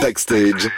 Backstage.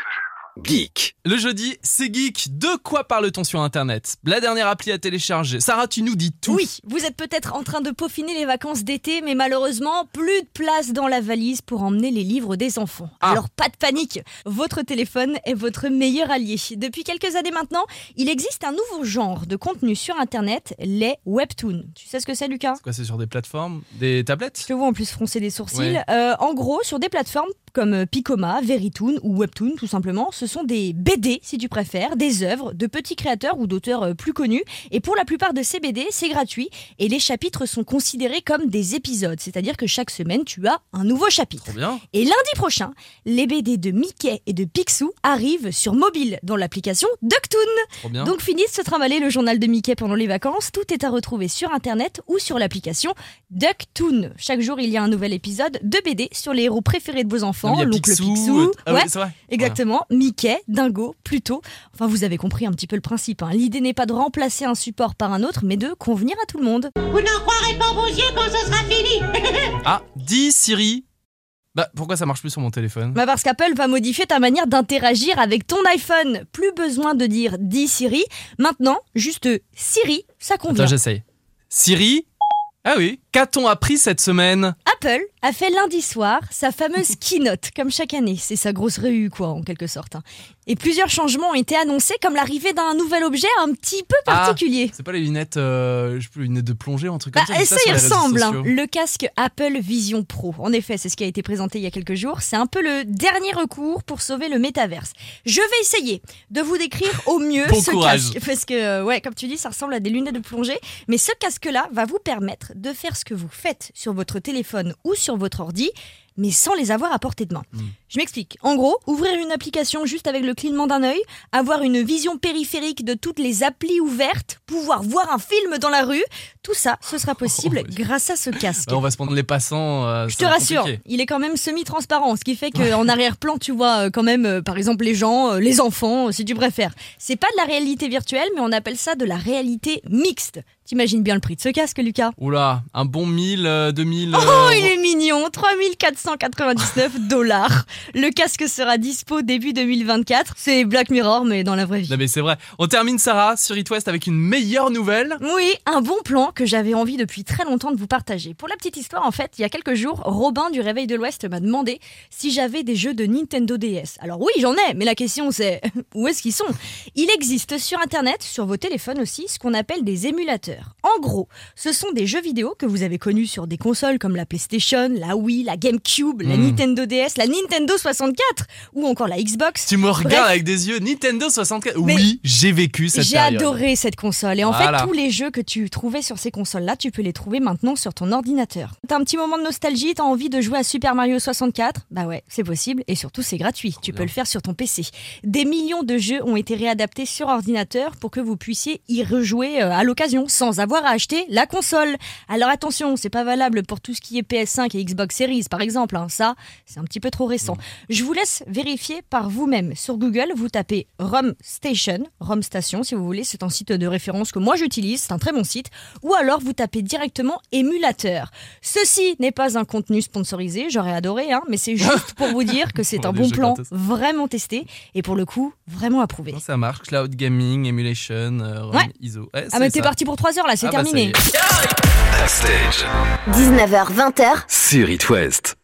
Geek. Le jeudi, c'est geek. De quoi parle-t-on sur Internet? La dernière appli à télécharger. Sarah, tu nous dis tout. Oui, vous êtes peut-être en train de peaufiner les vacances d'été, mais malheureusement, plus de place dans la valise pour emmener les livres des enfants. Ah. Alors pas de panique, votre téléphone est votre meilleur allié. Depuis quelques années maintenant, il existe un nouveau genre de contenu sur Internet, les webtoons. Tu sais ce que c'est, Lucas? C'est quoi, c'est sur des plateformes? Des tablettes? Je te vois en plus froncer des sourcils. Ouais. Euh, en gros, sur des plateformes comme Picoma, Verytoon ou Webtoon, tout simplement, ce sont des BD, si tu préfères, des œuvres de petits créateurs ou d'auteurs euh, plus connus. Et pour la plupart de ces BD, c'est gratuit et les chapitres sont considérés comme des épisodes, c'est-à-dire que chaque semaine, tu as un nouveau chapitre. Bien. Et lundi prochain, les BD de Mickey et de Picsou arrivent sur mobile dans l'application Ducktoon. Donc fini de se trimballer le journal de Mickey pendant les vacances, tout est à retrouver sur internet ou sur l'application Ducktoon. Chaque jour, il y a un nouvel épisode de BD sur les héros préférés de vos enfants, il y a l'oncle Picsou. Picsou. euh, ah oui, ouais, c'est vrai. exactement. Mickey, Dingo, Pluto. Enfin, vous avez compris un petit peu le principe. hein. L'idée n'est pas de remplacer un support par un autre, mais de convenir à tout le monde. Vous n'en croirez pas vos yeux quand ce sera fini. Ah, dis Siri. Bah, pourquoi ça marche plus sur mon téléphone? Bah parce qu'Apple va modifier ta manière d'interagir avec ton iPhone. Plus besoin de dire dis Siri. Maintenant, juste Siri, ça convient. Attends, j'essaye. Siri? Ah oui. Qu'a-t-on appris cette semaine? Apple a fait lundi soir sa fameuse keynote, comme chaque année. C'est sa grosse réu, quoi, en quelque sorte. Et plusieurs changements ont été annoncés, comme l'arrivée d'un nouvel objet un petit peu Ah, particulier. C'est pas les lunettes, euh, je sais plus, les lunettes de plongée un truc Bah, comme ça vu ça y ressemble, hein. le casque Apple Vision Pro. En effet, c'est ce qui a été présenté il y a quelques jours. C'est un peu le dernier recours pour sauver le métaverse. Je vais essayer de vous décrire au mieux Bon ce courage. casque. Parce que, euh, ouais, comme tu dis, ça ressemble à des lunettes de plongée. Mais ce casque-là va vous permettre de faire ce que vous faites sur votre téléphone ou sur votre ordi, mais sans les avoir à portée de main. Hmm. Je m'explique. En gros, ouvrir une application juste avec le clignement d'un œil, avoir une vision périphérique de toutes les applis ouvertes, pouvoir voir un film dans la rue, tout ça, ce sera possible Oh, grâce à ce casque. Bah, on va se prendre les passants. euh, Je te rassure, compliqué. il est quand même semi-transparent, ce qui fait qu'en arrière-plan, tu vois euh, quand même, euh, par exemple, les gens, euh, les enfants, si tu préfères. C'est pas de la réalité virtuelle, mais on appelle ça de la réalité mixte. T'imagines bien le prix de ce casque, Lucas Oula, un bon 1000, euh, 2000. Oh, euh, il est mignon 3499 dollars. Le casque sera dispo début 2024. C'est Black Mirror, mais dans la vraie vie. Non mais c'est vrai. On termine Sarah sur It West avec une meilleure nouvelle. Oui, un bon plan que j'avais envie depuis très longtemps de vous partager. Pour la petite histoire, en fait, il y a quelques jours, Robin du Réveil de l'Ouest m'a demandé si j'avais des jeux de Nintendo DS. Alors oui, j'en ai, mais la question c'est où est-ce qu'ils sont? Il existe sur Internet, sur vos téléphones aussi, ce qu'on appelle des émulateurs. En gros, ce sont des jeux vidéo que vous avez connus sur des consoles comme la PlayStation, la Wii, la GameCube, la Hmm. Nintendo DS, la Nintendo 64 ou encore la Xbox. Tu me regardes Bref. avec des yeux Nintendo 64. Mais oui, j'ai vécu cette J'ai adoré cette console et en Voilà. fait tous les jeux que tu trouvais sur ces consoles-là, tu peux les trouver maintenant sur ton ordinateur. T'as un petit moment de nostalgie, t'as envie de jouer à Super Mario 64 Bah ouais, c'est possible et surtout c'est gratuit, tu bien. peux le faire sur ton PC. Des millions de jeux ont été réadaptés sur ordinateur pour que vous puissiez y rejouer euh, à l'occasion sans avoir à acheter la console. Alors attention, c'est pas valable pour tout ce qui est PS5 et Xbox Series par exemple, hein. ça c'est un petit peu trop récent. Je vous laisse vérifier par vous-même. Sur Google, vous tapez ROM Station, ROM Station si vous voulez, c'est un site de référence que moi j'utilise, c'est un très bon site. Ou alors vous tapez directement émulateur. Ceci n'est pas un contenu sponsorisé, j'aurais adoré, hein, mais c'est juste pour vous dire que c'est un bon plan vraiment testé et pour le coup vraiment approuvé. Ça marche. Cloud gaming, emulation, euh, ROM, Ouais. ISO. Ouais, Ah mais t'es parti pour 3 heures là, c'est Ah bah, terminé. est. Backstage. 19h, 20h, Sur It West.